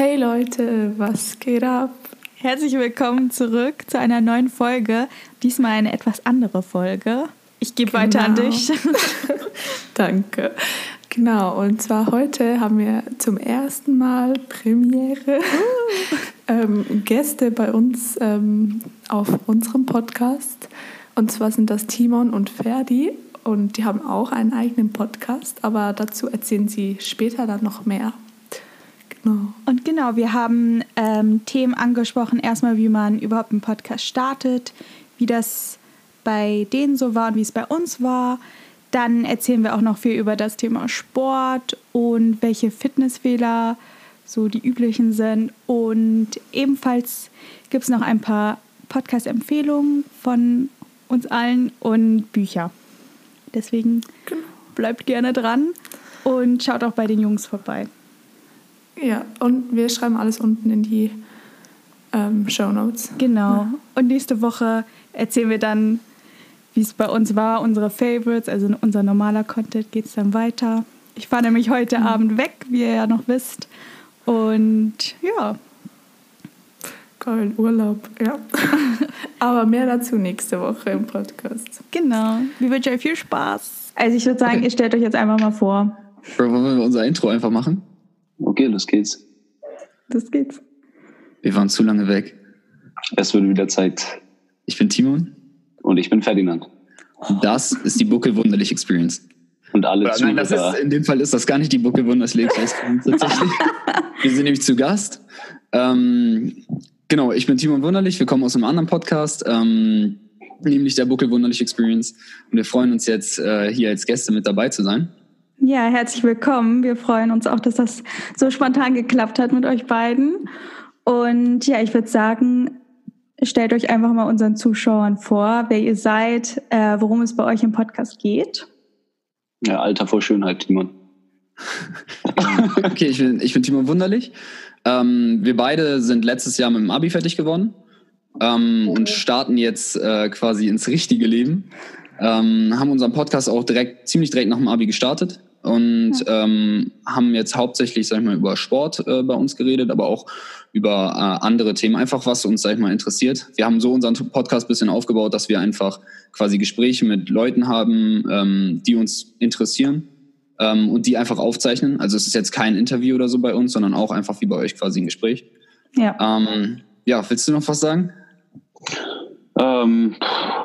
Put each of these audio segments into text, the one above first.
Hey Leute, was geht ab? Herzlich willkommen zurück zu einer neuen Folge. Diesmal eine etwas andere Folge. Ich gebe genau. weiter an genau. dich. Danke. Genau, und zwar heute haben wir zum ersten Mal Premiere uh. ähm, Gäste bei uns ähm, auf unserem Podcast. Und zwar sind das Timon und Ferdi. Und die haben auch einen eigenen Podcast, aber dazu erzählen sie später dann noch mehr. Genau. Und genau, wir haben ähm, Themen angesprochen. Erstmal, wie man überhaupt einen Podcast startet, wie das bei denen so war und wie es bei uns war. Dann erzählen wir auch noch viel über das Thema Sport und welche Fitnessfehler so die üblichen sind. Und ebenfalls gibt es noch ein paar Podcast-Empfehlungen von uns allen und Bücher. Deswegen genau. bleibt gerne dran und schaut auch bei den Jungs vorbei. Ja, und wir schreiben alles unten in die ähm, Show Notes. Genau. Ja. Und nächste Woche erzählen wir dann, wie es bei uns war, unsere Favorites, also unser normaler Content geht es dann weiter. Ich fahre nämlich heute mhm. Abend weg, wie ihr ja noch wisst. Und ja. Geil, Urlaub, ja. Aber mehr dazu nächste Woche im Podcast. Genau. Wir wünschen euch viel Spaß. Also ich würde sagen, okay. ihr stellt euch jetzt einfach mal vor. Wollen wir unser Intro einfach machen? Okay, los geht's. Das geht's. Wir waren zu lange weg. Es wird wieder Zeit. Ich bin Timon. Und ich bin Ferdinand. Und das ist die Buckel Wunderlich Experience. Und alle Oder, Nein, das ist, in dem Fall ist das gar nicht die Buckel Wunderlich Experience tatsächlich. Wir sind nämlich zu Gast. Ähm, genau, ich bin Timon Wunderlich. Wir kommen aus einem anderen Podcast, ähm, nämlich der Buckel Wunderlich Experience. Und wir freuen uns jetzt, äh, hier als Gäste mit dabei zu sein. Ja, herzlich willkommen. Wir freuen uns auch, dass das so spontan geklappt hat mit euch beiden. Und ja, ich würde sagen, stellt euch einfach mal unseren Zuschauern vor, wer ihr seid, äh, worum es bei euch im Podcast geht. Ja, Alter vor Schönheit, Timon. okay, ich bin, ich bin Timon Wunderlich. Ähm, wir beide sind letztes Jahr mit dem Abi fertig geworden ähm, und starten jetzt äh, quasi ins richtige Leben. Ähm, haben unseren Podcast auch direkt, ziemlich direkt nach dem Abi gestartet und ja. ähm, haben jetzt hauptsächlich, sag ich mal, über Sport äh, bei uns geredet, aber auch über äh, andere Themen, einfach was uns, sag ich mal, interessiert. Wir haben so unseren Podcast ein bisschen aufgebaut, dass wir einfach quasi Gespräche mit Leuten haben, ähm, die uns interessieren ähm, und die einfach aufzeichnen. Also es ist jetzt kein Interview oder so bei uns, sondern auch einfach wie bei euch quasi ein Gespräch. Ja. Ähm, ja, willst du noch was sagen? Ähm,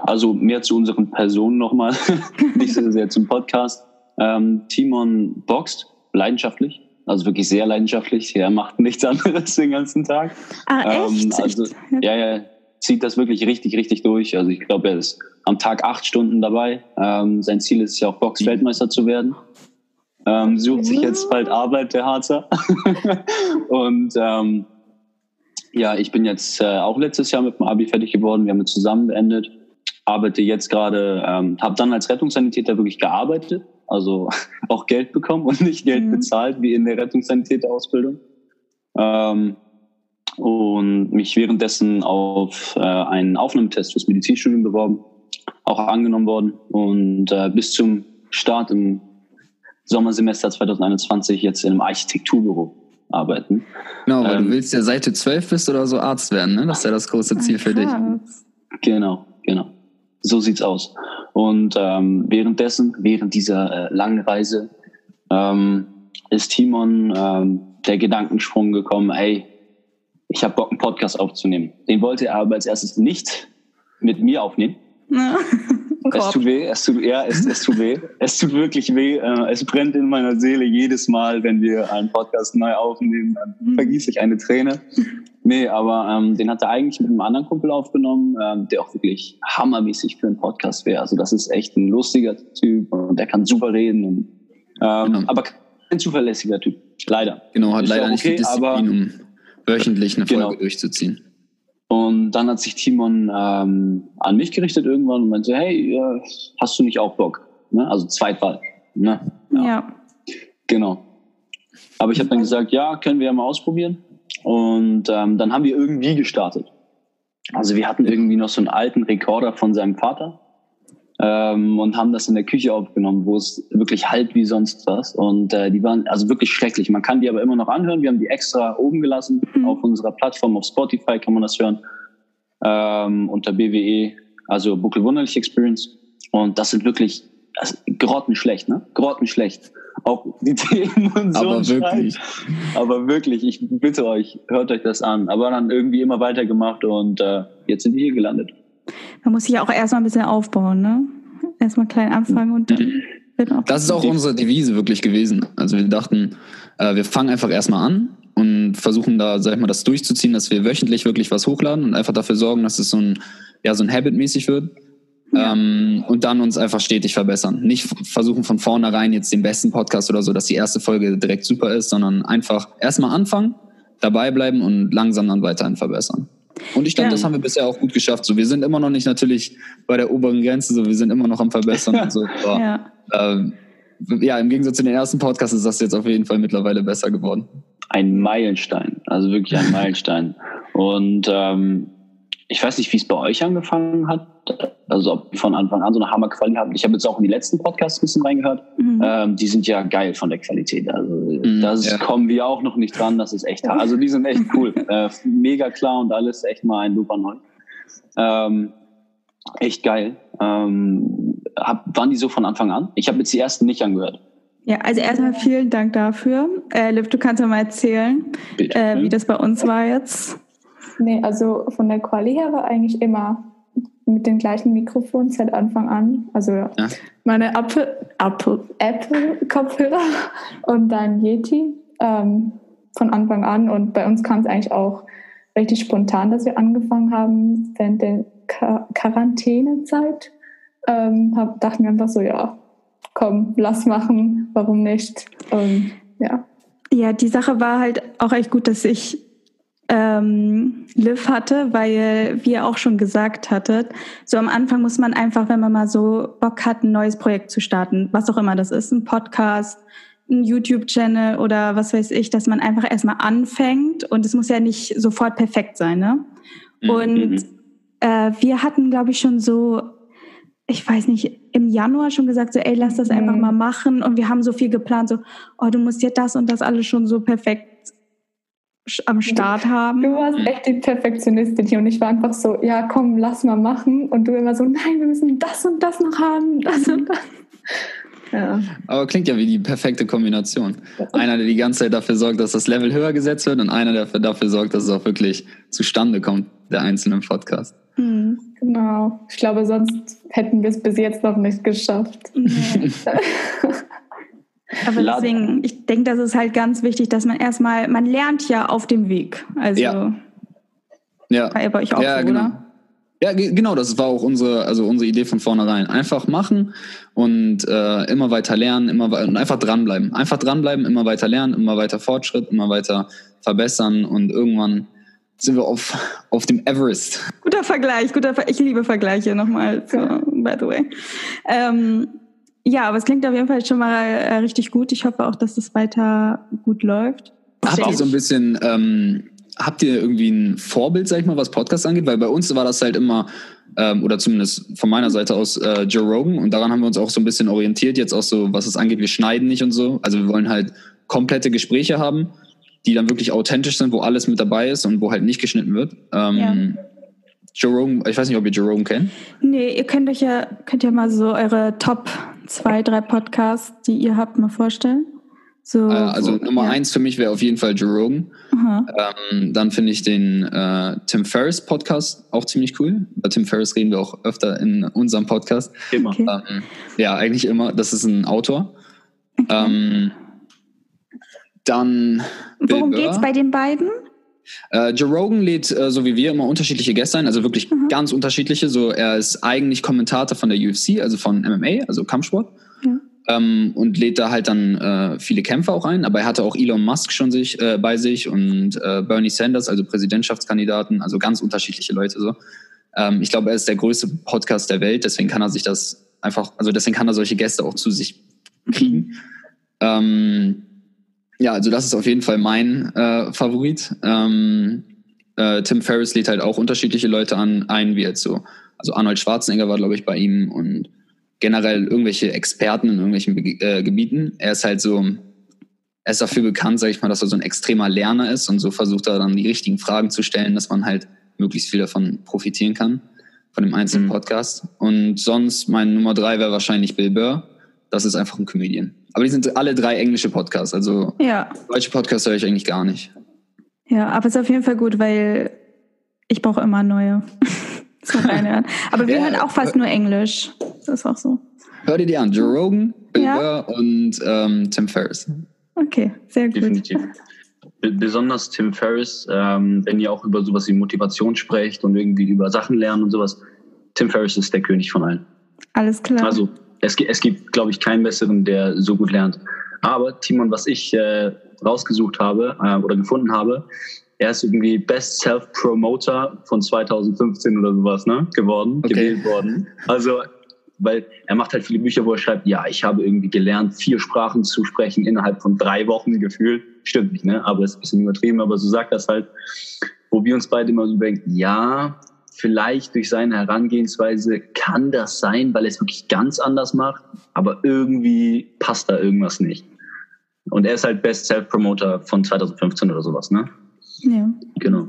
also mehr zu unseren Personen nochmal, nicht so sehr zum Podcast. Ähm, Timon boxt leidenschaftlich, also wirklich sehr leidenschaftlich. Er macht nichts anderes den ganzen Tag. Ah, echt? Ähm, also, ja, ja, zieht das wirklich richtig, richtig durch. Also ich glaube, er ist am Tag acht Stunden dabei. Ähm, sein Ziel ist ja auch Box-Weltmeister zu werden. Ähm, sucht sich jetzt bald Arbeit, der Harzer. und ähm, ja, ich bin jetzt äh, auch letztes Jahr mit dem Abi fertig geworden. Wir haben es zusammen beendet. Arbeite jetzt gerade, ähm, habe dann als Rettungssanitäter wirklich gearbeitet also auch Geld bekommen und nicht Geld mhm. bezahlt, wie in der Rettungssanitäterausbildung. Ähm, und mich währenddessen auf äh, einen Aufnahmetest fürs Medizinstudium beworben, auch angenommen worden und äh, bis zum Start im Sommersemester 2021 jetzt in einem Architekturbüro arbeiten. Genau, weil ähm, du willst ja seit du zwölf bist oder so Arzt werden, ne? Das ist ja das große Ziel für dich. Genau, genau. So sieht's aus. Und ähm, währenddessen, während dieser äh, langen Reise, ähm, ist Timon ähm, der Gedankensprung gekommen, ey, ich habe Bock, einen Podcast aufzunehmen. Den wollte er aber als erstes nicht mit mir aufnehmen. Ja. Es tut weh, es tut, ja, es, es tut weh. Es tut wirklich weh. Äh, es brennt in meiner Seele jedes Mal, wenn wir einen Podcast neu aufnehmen. Dann mhm. vergieße ich eine Träne. Nee, aber ähm, den hat er eigentlich mit einem anderen Kumpel aufgenommen, ähm, der auch wirklich hammermäßig für einen Podcast wäre. Also das ist echt ein lustiger Typ und der kann super reden. Und, ähm, genau. Aber kein zuverlässiger Typ, leider. Genau, hat ist leider okay, nicht die Disziplin, aber, um wöchentlich eine Folge genau. durchzuziehen. Und dann hat sich Timon ähm, an mich gerichtet irgendwann und meinte, hey, äh, hast du nicht auch Bock? Ne? Also Zweitwahl. Ne? Ja. ja. Genau. Aber ich habe dann gesagt, ja, können wir ja mal ausprobieren. Und ähm, dann haben wir irgendwie gestartet. Also wir hatten irgendwie noch so einen alten Rekorder von seinem Vater. ähm, und haben das in der Küche aufgenommen, wo es wirklich halt wie sonst was. Und äh, die waren also wirklich schrecklich. Man kann die aber immer noch anhören. Wir haben die extra oben gelassen mhm. auf unserer Plattform, auf Spotify kann man das hören. Ähm, unter BWE, also Buckel Wunderlich Experience. Und das sind wirklich also, grottenschlecht, ne? Grottenschlecht. Auch die Themen und so. Aber wirklich. Aber wirklich, ich bitte euch, hört euch das an. Aber dann irgendwie immer weitergemacht und äh, jetzt sind wir hier gelandet. Man muss sich auch erstmal ein bisschen aufbauen, ne? Erstmal klein anfangen und dann. Das ist auch unsere Devise wirklich gewesen. Also wir dachten, äh, wir fangen einfach erstmal an und versuchen da, sag ich mal, das durchzuziehen, dass wir wöchentlich wirklich was hochladen und einfach dafür sorgen, dass es so ein, ja, so ein Habit-mäßig wird. Ja. Ähm, und dann uns einfach stetig verbessern. Nicht versuchen von vornherein jetzt den besten Podcast oder so, dass die erste Folge direkt super ist, sondern einfach erstmal anfangen, dabei bleiben und langsam dann weiterhin verbessern. Und ich glaube, ja. das haben wir bisher auch gut geschafft. So, wir sind immer noch nicht natürlich bei der oberen Grenze, so wir sind immer noch am Verbessern und so. Aber, ja. Ähm, ja, im Gegensatz zu den ersten Podcasts ist das jetzt auf jeden Fall mittlerweile besser geworden. Ein Meilenstein, also wirklich ein Meilenstein. Und ähm, ich weiß nicht, wie es bei euch angefangen hat. Also ob ihr von Anfang an so eine Hammerqualität habt. Ich habe jetzt auch in die letzten Podcasts ein bisschen reingehört. Mhm. Ähm, die sind ja geil von der Qualität. Also mhm, das ja. kommen wir auch noch nicht dran. Das ist echt, also die sind echt cool. äh, mega klar und alles echt mal ein super neu. Ähm, echt geil. Ähm, hab, waren die so von Anfang an? Ich habe jetzt die ersten nicht angehört. Ja, also erstmal vielen Dank dafür. Äh, Liv, du kannst ja mal erzählen, äh, wie das bei uns war jetzt. Nee, also von der Quali her war eigentlich immer mit den gleichen Mikrofonen seit Anfang an. Also ja. meine Apple, Apple, Apple Kopfhörer und dann Yeti ähm, von Anfang an. Und bei uns kam es eigentlich auch richtig spontan, dass wir angefangen haben während der Quar Quarantänezeit. Ähm, hab, dachten wir einfach so, ja, komm, lass machen, warum nicht? Und, ja. Ja, die Sache war halt auch echt gut, dass ich ähm, Liv hatte, weil wir auch schon gesagt hattet, so am Anfang muss man einfach, wenn man mal so Bock hat, ein neues Projekt zu starten, was auch immer das ist, ein Podcast, ein YouTube-Channel oder was weiß ich, dass man einfach erstmal anfängt und es muss ja nicht sofort perfekt sein, ne? Mhm. Und mhm. äh, wir hatten, glaube ich, schon so, ich weiß nicht, im Januar schon gesagt, so, ey, lass das mhm. einfach mal machen und wir haben so viel geplant, so, oh, du musst ja das und das alles schon so perfekt am Start haben. Du warst echt die Perfektionistin hier und ich war einfach so, ja komm, lass mal machen. Und du immer so, nein, wir müssen das und das noch haben, das und das. Ja. Aber klingt ja wie die perfekte Kombination. Einer, der die ganze Zeit dafür sorgt, dass das Level höher gesetzt wird und einer, der dafür sorgt, dass es auch wirklich zustande kommt, der einzelne Podcast. Mhm. Genau. Ich glaube, sonst hätten wir es bis jetzt noch nicht geschafft. Nee. Aber deswegen, ich denke, das ist halt ganz wichtig, dass man erstmal, man lernt ja auf dem Weg. Also ja. ja. war ja bei euch auch ja, so, genau. oder? Ja, genau, das war auch unsere, also unsere Idee von vornherein. Einfach machen und äh, immer weiter lernen, immer und einfach dranbleiben. Einfach dranbleiben, immer weiter lernen, immer weiter Fortschritt, immer weiter verbessern und irgendwann sind wir auf, auf dem Everest. Guter Vergleich, guter Ver ich liebe Vergleiche nochmal, so, by the way. Ähm, ja, aber es klingt auf jeden Fall schon mal äh, richtig gut. Ich hoffe auch, dass es weiter gut läuft. Habt ihr so ein bisschen, ähm, habt ihr irgendwie ein Vorbild, sag ich mal, was Podcasts angeht? Weil bei uns war das halt immer, ähm, oder zumindest von meiner Seite aus, äh, Joe Rogan. Und daran haben wir uns auch so ein bisschen orientiert, jetzt auch so, was es angeht, wir schneiden nicht und so. Also wir wollen halt komplette Gespräche haben, die dann wirklich authentisch sind, wo alles mit dabei ist und wo halt nicht geschnitten wird. Ähm, ja. Joe Rogan, ich weiß nicht, ob ihr Joe Rogan kennt. Nee, ihr könnt euch ja, könnt ja mal so eure Top zwei, drei Podcasts, die ihr habt, mal vorstellen? So, äh, also so, Nummer ja. eins für mich wäre auf jeden Fall Joe Rogan. Ähm, dann finde ich den äh, Tim Ferriss Podcast auch ziemlich cool. Bei Tim Ferriss reden wir auch öfter in unserem Podcast. Immer. Okay. Ähm, ja, eigentlich immer. Das ist ein Autor. Okay. Ähm, dann. Worum geht es bei den beiden? Äh, Joe Rogan lädt, äh, so wie wir, immer unterschiedliche Gäste ein, also wirklich mhm. ganz unterschiedliche. So, er ist eigentlich Kommentator von der UFC, also von MMA, also Kampfsport. Ja. Ähm, und lädt da halt dann äh, viele Kämpfer auch ein. Aber er hatte auch Elon Musk schon sich, äh, bei sich und äh, Bernie Sanders, also Präsidentschaftskandidaten, also ganz unterschiedliche Leute so. Ähm, ich glaube, er ist der größte Podcast der Welt, deswegen kann er sich das einfach, also deswegen kann er solche Gäste auch zu sich kriegen. Mhm. Ähm, ja, also das ist auf jeden Fall mein äh, Favorit. Ähm, äh, Tim Ferriss lädt halt auch unterschiedliche Leute an, ein, wie jetzt so. Also Arnold Schwarzenegger war, glaube ich, bei ihm und generell irgendwelche Experten in irgendwelchen Be äh, Gebieten. Er ist halt so, er ist dafür bekannt, sage ich mal, dass er so ein extremer Lerner ist und so versucht er dann die richtigen Fragen zu stellen, dass man halt möglichst viel davon profitieren kann, von dem einzelnen mhm. Podcast. Und sonst mein Nummer drei wäre wahrscheinlich Bill Burr. Das ist einfach ein Comedian. Aber die sind alle drei englische Podcasts, also ja. deutsche Podcasts höre ich eigentlich gar nicht. Ja, aber es ist auf jeden Fall gut, weil ich brauche immer neue. aber wir ja, hören auch fast nur Englisch. Das ist auch so. Hör dir die an. Joe Rogan, Bill ja. Burr und ähm, Tim Ferriss. Okay, sehr gut. Definitiv. Besonders Tim Ferriss, ähm, wenn ihr auch über sowas wie Motivation sprecht und irgendwie über Sachen lernen und sowas. Tim Ferriss ist der König von allen. Alles klar. Also es, es gibt, glaube ich, keinen besseren, der so gut lernt. Aber Timon, was ich äh, rausgesucht habe äh, oder gefunden habe, er ist irgendwie Best Self-Promoter von 2015 oder sowas ne, geworden, okay. gewählt worden. Also, weil er macht halt viele Bücher, wo er schreibt, ja, ich habe irgendwie gelernt, vier Sprachen zu sprechen innerhalb von drei Wochen gefühlt. Stimmt nicht, ne? Aber das ist ein bisschen übertrieben, aber so sagt das halt. Wo wir uns beide immer so denken, ja, vielleicht durch seine Herangehensweise kann das sein, weil er es wirklich ganz anders macht, aber irgendwie passt da irgendwas nicht. Und er ist halt Best Self-Promoter von 2015 oder sowas, ne? Ja. Genau.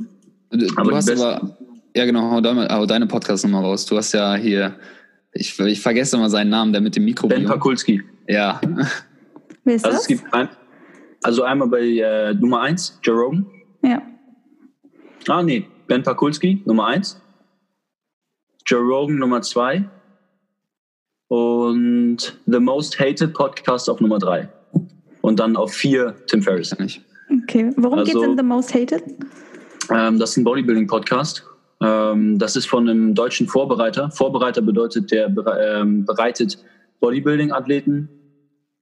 Du, aber du hast aber, ja genau, hau, deine, hau deine Podcast nochmal raus. Du hast ja hier, ich, ich vergesse immer seinen Namen, der mit dem Mikro. Ben Pakulski. Ja. Wer ist also das? Es gibt ein, also einmal bei äh, Nummer 1, Jerome. Ja. Ah, nee, Ben Pakulski, Nummer 1. Joe Rogan Nummer 2. Und The Most Hated Podcast auf Nummer 3. Und dann auf 4 Tim Ferriss. Nicht. Okay, worum also, geht es in The Most Hated? Ähm, das ist ein Bodybuilding-Podcast. Ähm, das ist von einem deutschen Vorbereiter. Vorbereiter bedeutet, der ähm, bereitet Bodybuilding-Athleten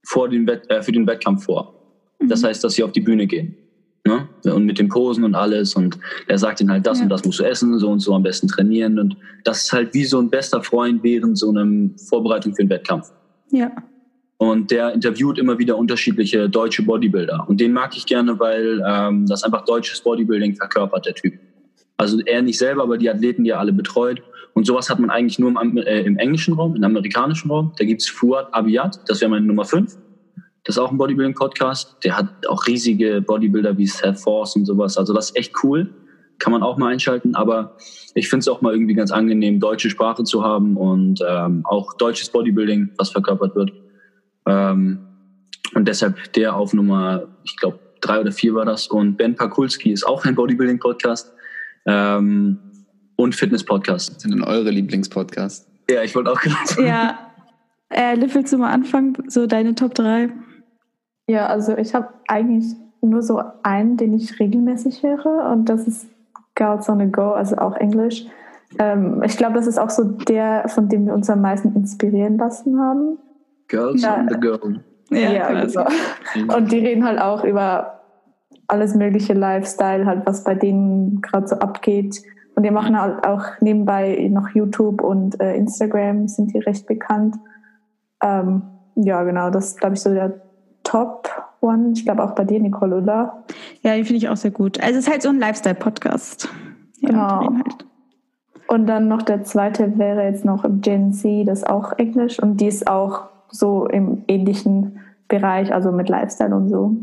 vor den äh, für den Wettkampf vor. Mhm. Das heißt, dass sie auf die Bühne gehen. Ne? Und mit den Posen und alles. Und er sagt ihnen halt, das ja. und das musst du essen, so und so am besten trainieren. Und das ist halt wie so ein bester Freund während so einem Vorbereitung für einen Wettkampf. Ja. Und der interviewt immer wieder unterschiedliche deutsche Bodybuilder. Und den mag ich gerne, weil ähm, das einfach deutsches Bodybuilding verkörpert, der Typ. Also er nicht selber, aber die Athleten, die er alle betreut. Und sowas hat man eigentlich nur im, äh, im englischen Raum, im amerikanischen Raum. Da gibt es Fuad Abiyat, das wäre meine Nummer 5. Das ist auch ein Bodybuilding-Podcast. Der hat auch riesige Bodybuilder wie Seth Force und sowas. Also das ist echt cool. Kann man auch mal einschalten. Aber ich finde es auch mal irgendwie ganz angenehm, deutsche Sprache zu haben und ähm, auch deutsches Bodybuilding, was verkörpert wird. Ähm, und deshalb der auf Nummer, ich glaube, drei oder vier war das. Und Ben Pakulski ist auch ein Bodybuilding-Podcast ähm, und Fitness-Podcast. Was sind denn eure Lieblingspodcasts? Ja, ich wollte auch gerade sagen. Ja. Äh, willst du mal anfangen, so deine Top 3? Ja, also ich habe eigentlich nur so einen, den ich regelmäßig höre und das ist Girls on a Go, also auch Englisch. Ähm, ich glaube, das ist auch so der, von dem wir uns am meisten inspirieren lassen haben. Girls ja. on the Go. Ja, ja also. Und die reden halt auch über alles mögliche Lifestyle, halt was bei denen gerade so abgeht. Und die machen halt auch nebenbei noch YouTube und äh, Instagram, sind die recht bekannt. Ähm, ja, genau, das glaube ich, so der Top One. Ich glaube auch bei dir, Nicole, oder? Ja, die finde ich auch sehr gut. Also es ist halt so ein Lifestyle-Podcast. Ja, genau. Halt. Und dann noch der zweite wäre jetzt noch Gen Z, das ist auch Englisch und die ist auch so im ähnlichen Bereich, also mit Lifestyle und so.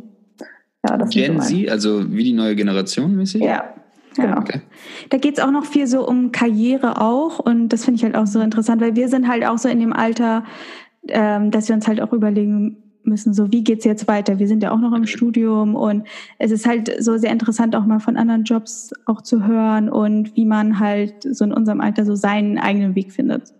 Ja, das Gen so Z, also wie die neue Generation mäßig? Ja. Genau. Okay. Da geht es auch noch viel so um Karriere auch und das finde ich halt auch so interessant, weil wir sind halt auch so in dem Alter, ähm, dass wir uns halt auch überlegen müssen, so wie geht's jetzt weiter? Wir sind ja auch noch im Studium und es ist halt so sehr interessant, auch mal von anderen Jobs auch zu hören und wie man halt so in unserem Alter so seinen eigenen Weg findet.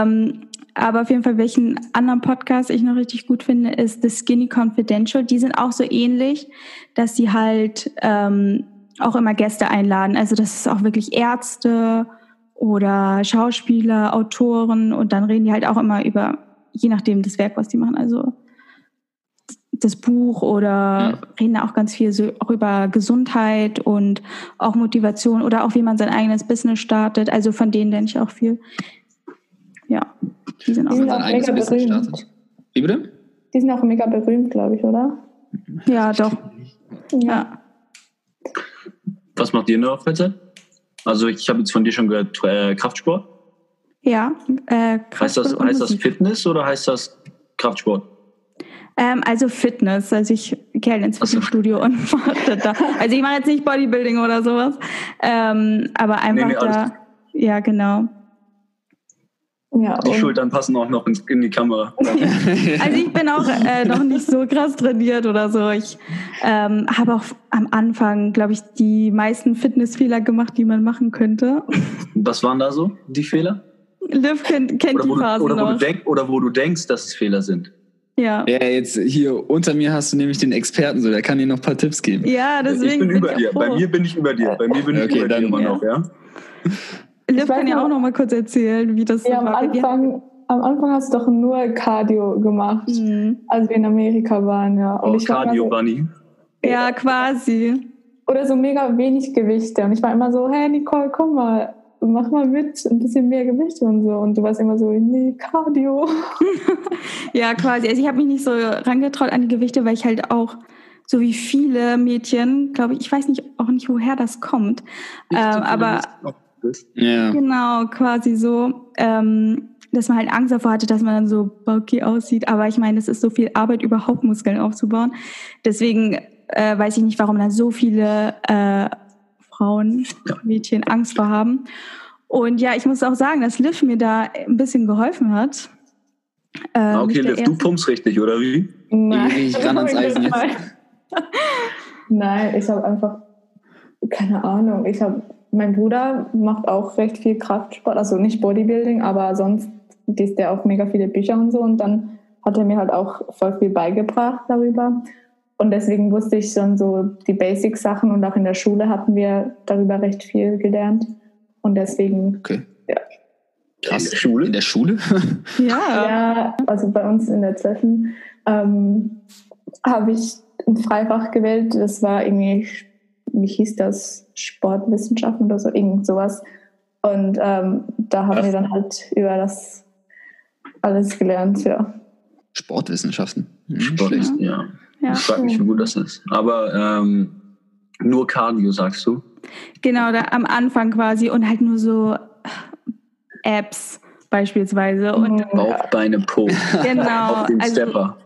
Ähm, aber auf jeden Fall, welchen anderen Podcast ich noch richtig gut finde, ist The Skinny Confidential. Die sind auch so ähnlich, dass sie halt ähm, auch immer Gäste einladen. Also das ist auch wirklich Ärzte oder Schauspieler, Autoren und dann reden die halt auch immer über je nachdem das Werk, was die machen, also das Buch oder mhm. reden auch ganz viel so auch über Gesundheit und auch Motivation oder auch wie man sein eigenes Business startet. Also von denen denke ich auch viel. Ja, die sind auch, die sind auch mega berühmt. Wie bitte? Die sind auch mega berühmt, glaube ich, oder? Ja, doch. Ja. Was macht ihr der Freizeit? Also ich habe jetzt von dir schon gehört, äh, Kraftsport. Ja, äh, Heißt das, heißt das Fitness oder heißt das Kraftsport? Ähm, also Fitness. Also ich gehe halt ins Fitnessstudio und mache da. Also ich mache jetzt nicht Bodybuilding oder sowas. Ähm, aber einfach nee, nee, da. Ja, genau. Ja, die Schultern passen auch noch in, die Kamera. also ich bin auch äh, noch nicht so krass trainiert oder so. Ich ähm, habe auch am Anfang, glaube ich, die meisten Fitnessfehler gemacht, die man machen könnte. Was waren da so die Fehler? Liv kennt, kennt oder die Phasen oder, wo noch. Du denk, oder wo du denkst, dass es Fehler sind. Ja. Ja, jetzt hier unter mir hast du nämlich den Experten, so der kann dir noch ein paar Tipps geben. Ja, deswegen. Ich bin, bin über ich dir. Bei mir bin ich über dir. Bei mir bin ich okay, über dann, dir immer ja. noch, ja. Liv kann ja auch noch mal kurz erzählen, wie das ja, so war. Am Anfang, am Anfang hast du doch nur Cardio gemacht, mhm. als wir in Amerika waren, ja. Und oh, ich Cardio war Bunny. Ja, quasi. Oder so mega wenig Gewichte. Und ich war immer so, hey Nicole, komm mal, mach mal mit, ein bisschen mehr Gewichte und so. Und du warst immer so, nee, Cardio. ja, quasi. Also ich habe mich nicht so rangetraut an die Gewichte, weil ich halt auch so wie viele Mädchen, glaube ich, ich weiß nicht auch nicht, woher das kommt, ähm, aber ja. genau, quasi so, ähm, dass man halt Angst davor hatte, dass man dann so bulky aussieht. Aber ich meine, es ist so viel Arbeit, überhaupt Muskeln aufzubauen. Deswegen äh, weiß ich nicht, warum da so viele äh, Frauen, Mädchen Angst vor haben. Und ja, ich muss auch sagen, dass Liv mir da ein bisschen geholfen hat. Ähm, okay, Liv, du pumpst richtig, oder wie? Nein, ich kann ans Eisen jetzt. Nein, ich habe einfach, keine Ahnung, ich habe, mein Bruder macht auch recht viel Kraftsport, also nicht Bodybuilding, aber sonst liest der auch mega viele Bücher und so und dann hat er mir halt auch voll viel beigebracht darüber. Und deswegen wusste ich schon so die Basic-Sachen und auch in der Schule hatten wir darüber recht viel gelernt. Und deswegen, okay. ja. Krass, in der Schule? In der Schule? ja. Ja, also bei uns in der 12. Ähm, habe ich ein Freifach gewählt. Das war irgendwie, wie hieß das, Sportwissenschaften oder so, irgend sowas. Und ähm, da haben Was? wir dann halt über das alles gelernt, ja. Sportwissenschaften. Hm, Sportwissenschaften, ja. ja. Ich frage mich, wie gut das ist. Aber ähm, nur Cardio, sagst du? Genau, da am Anfang quasi und halt nur so Apps beispielsweise. Und Bauch, Beine, Po. Genau. Auf den also, Stepper.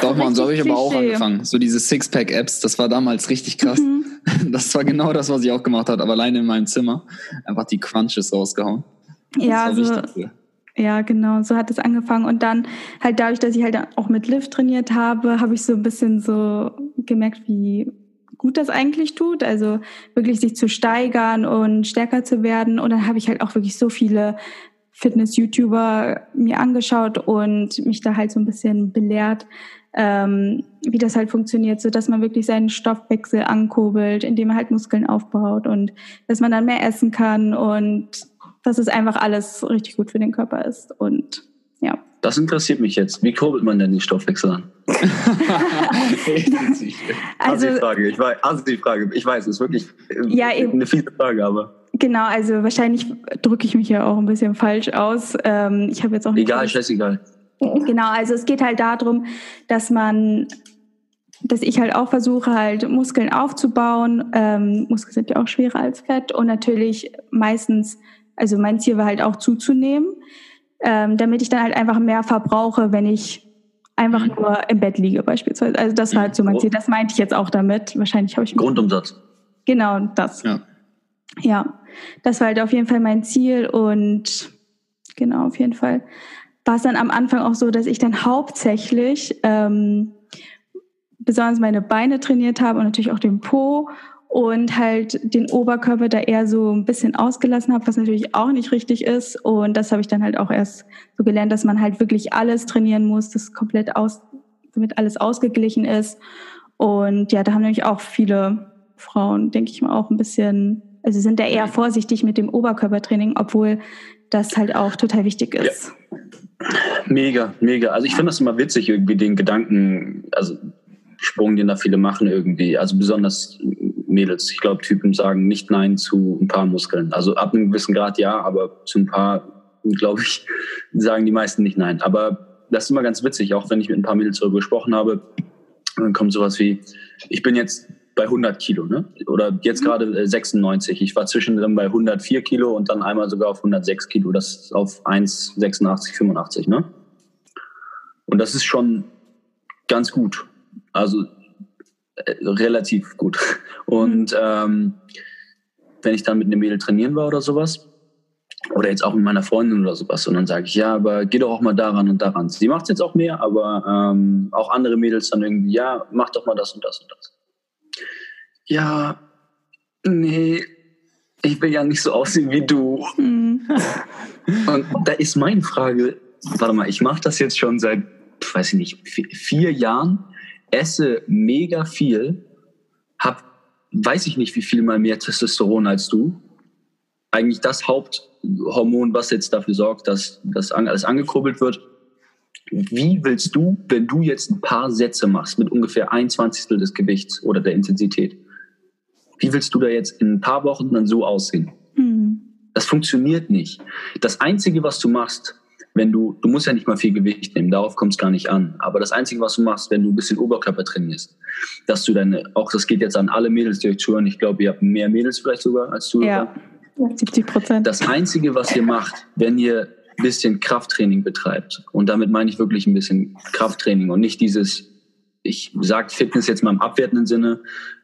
Doch, man, so habe ich aber auch angefangen. So diese Sixpack-Apps, das war damals richtig krass. Mhm. Das war genau das, was ich auch gemacht habe, aber alleine in meinem Zimmer. Einfach die Crunches rausgehauen. Ja, so, ja, genau, so hat es angefangen. Und dann halt dadurch, dass ich halt auch mit Lift trainiert habe, habe ich so ein bisschen so gemerkt, wie gut das eigentlich tut. Also wirklich sich zu steigern und stärker zu werden. Und dann habe ich halt auch wirklich so viele Fitness-YouTuber mir angeschaut und mich da halt so ein bisschen belehrt, ähm, wie das halt funktioniert, so dass man wirklich seinen Stoffwechsel ankurbelt, indem man halt Muskeln aufbaut und dass man dann mehr essen kann und dass es einfach alles richtig gut für den Körper ist und ja. Das interessiert mich jetzt. Wie kurbelt man denn den Stoffwechsel an? also, die Frage. Ich weiß, also die Frage. Ich weiß, es ist wirklich ja, eine fiese Frage, aber. Genau, also wahrscheinlich drücke ich mich ja auch ein bisschen falsch aus. Ähm, ich habe jetzt auch nicht. Egal, scheißegal. Genau, also es geht halt darum, dass man, dass ich halt auch versuche, halt Muskeln aufzubauen. Ähm, Muskeln sind ja auch schwerer als Fett und natürlich meistens, also mein Ziel war halt auch zuzunehmen, ähm, damit ich dann halt einfach mehr verbrauche, wenn ich einfach mhm. nur im Bett liege beispielsweise. Also das war halt so mein Ziel. Das meinte ich jetzt auch damit. Wahrscheinlich habe ich Grundumsatz. Genau das. Ja. Ja, das war halt auf jeden Fall mein Ziel und genau, auf jeden Fall war es dann am Anfang auch so, dass ich dann hauptsächlich ähm, besonders meine Beine trainiert habe und natürlich auch den Po und halt den Oberkörper da eher so ein bisschen ausgelassen habe, was natürlich auch nicht richtig ist. Und das habe ich dann halt auch erst so gelernt, dass man halt wirklich alles trainieren muss, das komplett aus, damit alles ausgeglichen ist. Und ja, da haben nämlich auch viele Frauen, denke ich mal, auch ein bisschen also sind da eher vorsichtig mit dem Oberkörpertraining, obwohl das halt auch total wichtig ist. Ja. Mega, mega. Also ich finde das immer witzig, irgendwie den Gedanken, also Sprung, den da viele machen irgendwie. Also besonders Mädels. Ich glaube, Typen sagen nicht Nein zu ein paar Muskeln. Also ab einem gewissen Grad ja, aber zu ein paar, glaube ich, sagen die meisten nicht Nein. Aber das ist immer ganz witzig, auch wenn ich mit ein paar Mädels darüber gesprochen habe. Dann kommt sowas wie, ich bin jetzt bei 100 Kilo, ne? Oder jetzt mhm. gerade 96. Äh, ich war zwischendrin bei 104 Kilo und dann einmal sogar auf 106 Kilo. Das ist auf 1,86, 85, ne? Und das ist schon ganz gut. Also relativ gut. Und mhm. ähm, wenn ich dann mit einem Mädel trainieren war oder sowas, oder jetzt auch mit meiner Freundin oder sowas, und dann sage ich, ja, aber geh doch auch mal daran und daran. Sie macht jetzt auch mehr, aber ähm, auch andere Mädels dann irgendwie, ja, mach doch mal das und das und das. Ja, nee, ich will ja nicht so aussehen wie du. Mhm. Und da ist meine Frage, warte mal, ich mache das jetzt schon seit, weiß ich nicht, vier Jahren, esse mega viel, hab, weiß ich nicht, wie viel mal mehr Testosteron als du. Eigentlich das Haupthormon, was jetzt dafür sorgt, dass das alles angekurbelt wird. Wie willst du, wenn du jetzt ein paar Sätze machst mit ungefähr ein Zwanzigstel des Gewichts oder der Intensität, wie willst du da jetzt in ein paar Wochen dann so aussehen? Mhm. Das funktioniert nicht. Das Einzige, was du machst, wenn du, du musst ja nicht mal viel Gewicht nehmen, darauf kommt es gar nicht an. Aber das Einzige, was du machst, wenn du ein bisschen Oberkörper trainierst, dass du deine, auch das geht jetzt an alle Mädels, die euch zuhören, ich glaube, ihr habt mehr Mädels vielleicht sogar als du. Ja, 70 Prozent. Das Einzige, was ihr macht, wenn ihr ein bisschen Krafttraining betreibt, und damit meine ich wirklich ein bisschen Krafttraining und nicht dieses ich sage Fitness jetzt mal im abwertenden Sinne,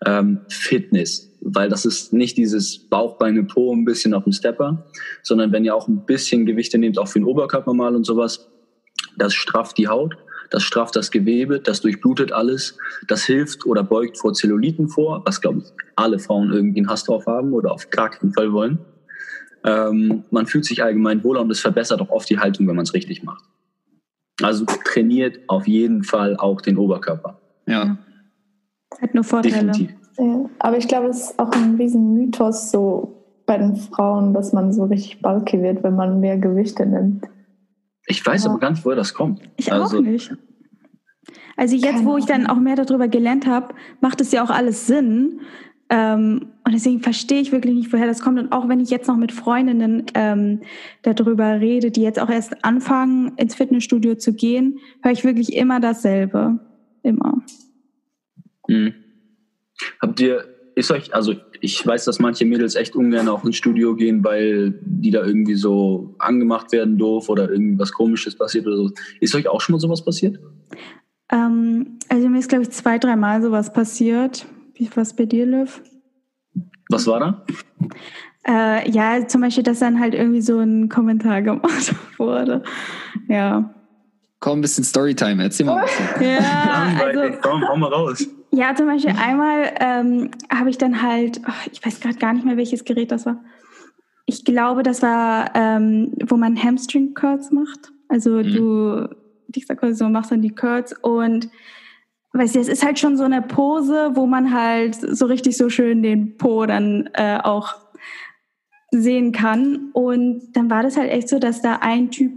ähm, Fitness, weil das ist nicht dieses Bauchbeine Po ein bisschen auf dem Stepper, sondern wenn ihr auch ein bisschen Gewichte nehmt, auch für den Oberkörper mal und sowas, das strafft die Haut, das strafft das Gewebe, das durchblutet alles, das hilft oder beugt vor Zelluliten vor, was glaube ich alle Frauen irgendwie einen Hass drauf haben oder auf gar keinen Fall wollen. Ähm, man fühlt sich allgemein wohler und es verbessert auch oft die Haltung, wenn man es richtig macht. Also trainiert auf jeden Fall auch den Oberkörper. Ja. Hat nur Vorteile. Ja, aber ich glaube, es ist auch ein riesen Mythos so bei den Frauen, dass man so richtig bulky wird, wenn man mehr Gewichte nimmt. Ich weiß ja. aber gar nicht, woher das kommt. Ich also, auch nicht. Also jetzt, wo ich dann auch mehr darüber gelernt habe, macht es ja auch alles Sinn. Ähm, und deswegen verstehe ich wirklich nicht, woher das kommt. Und auch wenn ich jetzt noch mit Freundinnen ähm, darüber rede, die jetzt auch erst anfangen, ins Fitnessstudio zu gehen, höre ich wirklich immer dasselbe. Immer. Hm. Habt ihr, ist euch, also ich weiß, dass manche Mädels echt ungern auch ins Studio gehen, weil die da irgendwie so angemacht werden doof oder irgendwas komisches passiert oder so. Ist euch auch schon mal sowas passiert? Ähm, also mir ist, glaube ich, zwei, dreimal sowas passiert. Wie was bei dir, Liv? Was war da? Äh, ja, zum Beispiel, dass dann halt irgendwie so ein Kommentar gemacht wurde. Ja. Komm, ein bisschen Storytime, erzähl mal. ja, also, komm, hau mal raus. Ja, zum Beispiel einmal ähm, habe ich dann halt, oh, ich weiß gerade gar nicht mehr, welches Gerät das war. Ich glaube, das war, ähm, wo man Hamstring Curls macht. Also mhm. du, ich sag mal so, machst dann die Curls und weißt du, es ist halt schon so eine Pose, wo man halt so richtig so schön den Po dann äh, auch sehen kann. Und dann war das halt echt so, dass da ein Typ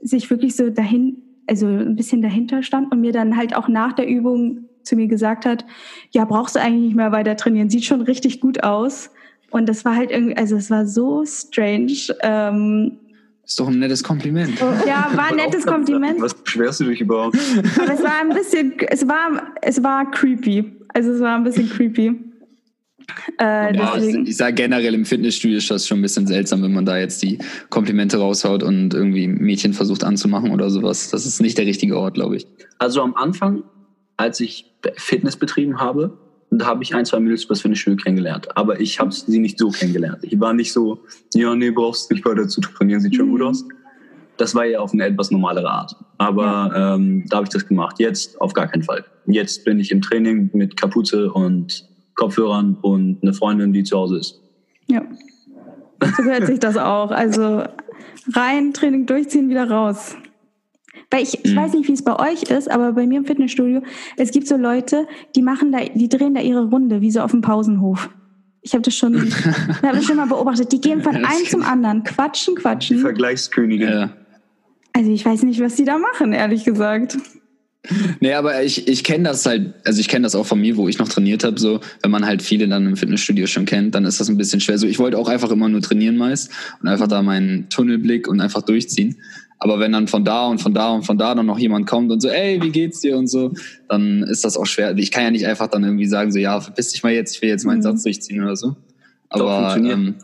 sich wirklich so dahin, also ein bisschen dahinter stand und mir dann halt auch nach der Übung zu mir gesagt hat, ja, brauchst du eigentlich nicht mehr weiter trainieren, sieht schon richtig gut aus. Und das war halt irgendwie, also es war so strange. Ähm, ist doch ein nettes Kompliment. Ja, war ein nettes Kompliment. Was beschwerst du dich überhaupt? Aber es war ein bisschen, es war, es war creepy. Also es war ein bisschen creepy. Äh, ja, ich, ich sage generell im Fitnessstudio ist das schon ein bisschen seltsam, wenn man da jetzt die Komplimente raushaut und irgendwie Mädchen versucht anzumachen oder sowas. Das ist nicht der richtige Ort, glaube ich. Also am Anfang, als ich Fitness betrieben habe, da habe ich ein, zwei Mädels übers Fitnessstudio kennengelernt. Aber ich habe sie nicht so kennengelernt. Ich war nicht so, ja, nee, brauchst nicht weiter zu trainieren, sieht schon mhm. gut aus. Das war ja auf eine etwas normalere Art. Aber ja. ähm, da habe ich das gemacht. Jetzt auf gar keinen Fall. Jetzt bin ich im Training mit Kapuze und Kopfhörern und eine Freundin, die zu Hause ist. Ja. So gehört sich das auch. Also rein, Training durchziehen, wieder raus. Weil ich, ich mhm. weiß nicht, wie es bei euch ist, aber bei mir im Fitnessstudio, es gibt so Leute, die machen da, die drehen da ihre Runde, wie so auf dem Pausenhof. Ich habe das schon, hab das schon mal beobachtet. Die gehen von einem zum anderen, quatschen, quatschen. Die Vergleichskönige. Ja. Also ich weiß nicht, was die da machen, ehrlich gesagt. Nee, aber ich, ich kenne das halt, also ich kenne das auch von mir, wo ich noch trainiert habe, so, wenn man halt viele dann im Fitnessstudio schon kennt, dann ist das ein bisschen schwer. So, ich wollte auch einfach immer nur trainieren meist und einfach da meinen Tunnelblick und einfach durchziehen. Aber wenn dann von da und von da und von da dann noch jemand kommt und so, ey, wie geht's dir und so, dann ist das auch schwer. Ich kann ja nicht einfach dann irgendwie sagen, so, ja, verpiss dich mal jetzt, ich will jetzt meinen mhm. Satz durchziehen oder so. Aber ähm,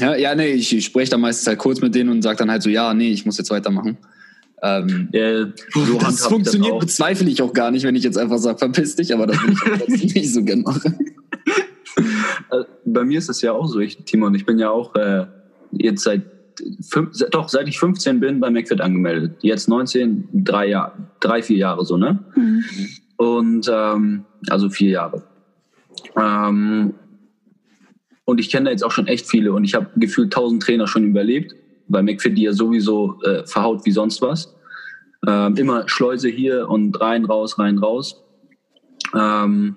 ja, ja, nee, ich, ich spreche dann meistens halt kurz mit denen und sage dann halt so, ja, nee, ich muss jetzt weitermachen. Ähm, ja, so das funktioniert, das bezweifle ich auch gar nicht, wenn ich jetzt einfach sage, verpiss dich, aber das will ich trotzdem nicht so gerne machen. Äh, bei mir ist es ja auch so, ich, Timon, ich bin ja auch äh, jetzt seit fünf, doch seit ich 15 bin bei McFit angemeldet. Jetzt 19, drei Jahre, drei, vier Jahre so, ne? Mhm. Und ähm, also vier Jahre. Ähm, und ich kenne da jetzt auch schon echt viele und ich habe gefühlt tausend Trainer schon überlebt, weil McFit die ja sowieso äh, verhaut wie sonst was. Ähm, immer Schleuse hier und rein, raus, rein, raus. Ähm,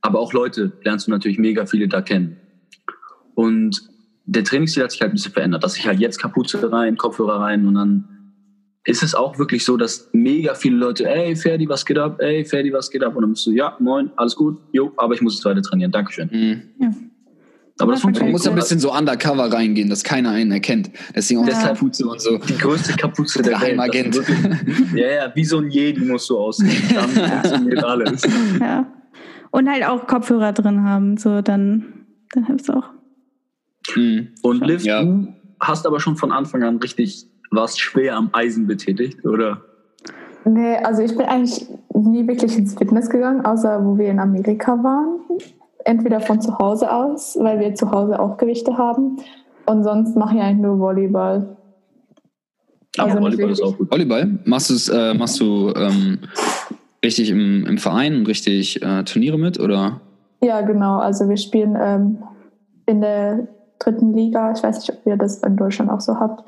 aber auch Leute lernst du natürlich mega viele da kennen. Und der Trainingsstil hat sich halt ein bisschen verändert, dass ich halt jetzt Kapuze rein, Kopfhörer rein und dann ist es auch wirklich so, dass mega viele Leute, ey, Ferdi, was geht ab? Ey, Ferdi, was geht ab? Und dann bist du, ja, moin, alles gut, jo, aber ich muss jetzt weiter trainieren, Dankeschön. Mhm. Ja. Aber das funktioniert. Man muss ein bisschen so undercover reingehen, dass keiner einen erkennt. Deswegen auch ja. Kapuze und so. Die größte Kapuze der Welt. Agent. ja, ja, wie so ein Jedi musst du aussehen. Dann funktioniert alles. Ja. Und halt auch Kopfhörer drin haben, so dann, dann hilft es auch. Mhm. Und Liv, ja. du hast aber schon von Anfang an richtig, warst schwer am Eisen betätigt, oder? Nee, also ich bin eigentlich nie wirklich ins Fitness gegangen, außer wo wir in Amerika waren. Entweder von zu Hause aus, weil wir zu Hause auch Gewichte haben. Und sonst mache ich eigentlich nur Volleyball. Also Volleyball ist auch gut. Volleyball? Machst, äh, machst du ähm, richtig im, im Verein und richtig äh, Turniere mit, oder? Ja, genau. Also wir spielen ähm, in der dritten Liga. Ich weiß nicht, ob ihr das in Deutschland auch so habt.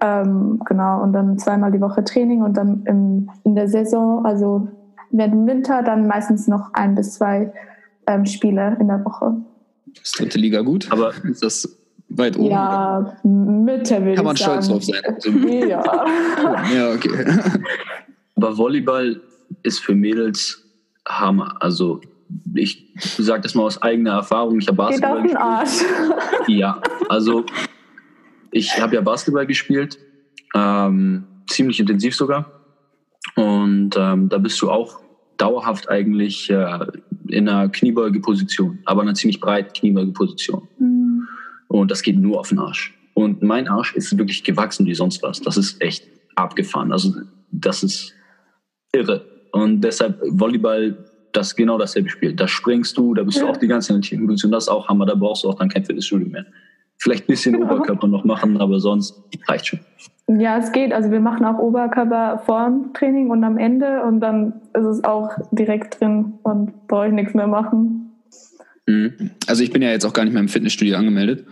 Ähm, genau, und dann zweimal die Woche Training und dann im, in der Saison, also während dem Winter, dann meistens noch ein bis zwei ähm, Spiele in der Woche. Ist dritte Liga gut? Aber ist das weit oben? Ja, Mitte will Kann man stolz drauf sein. ja. ja, okay. Aber Volleyball ist für Mädels Hammer. Also ich sage das mal aus eigener Erfahrung. Ich habe Basketball Geht auf den gespielt. Arsch. Ja, also ich habe ja Basketball gespielt, ähm, ziemlich intensiv sogar. Und ähm, da bist du auch dauerhaft eigentlich äh, in einer Kniebeugeposition, aber in einer ziemlich breiten Kniebeugeposition. Mhm. Und das geht nur auf den Arsch. Und mein Arsch ist wirklich gewachsen wie sonst was. Das ist echt abgefahren. Also das ist irre. Und deshalb Volleyball, das ist genau dasselbe Spiel. Da springst du, da bist ja. du auch die ganze Zeit in Position. Das ist auch Hammer, da brauchst du auch dann kein Fitnessstudio mehr. Vielleicht ein bisschen genau. Oberkörper noch machen, aber sonst reicht schon. Ja, es geht. Also wir machen auch Oberkörper vorm Training und am Ende und dann ist es auch direkt drin und brauche ich nichts mehr machen. Mhm. Also ich bin ja jetzt auch gar nicht mehr im Fitnessstudio angemeldet,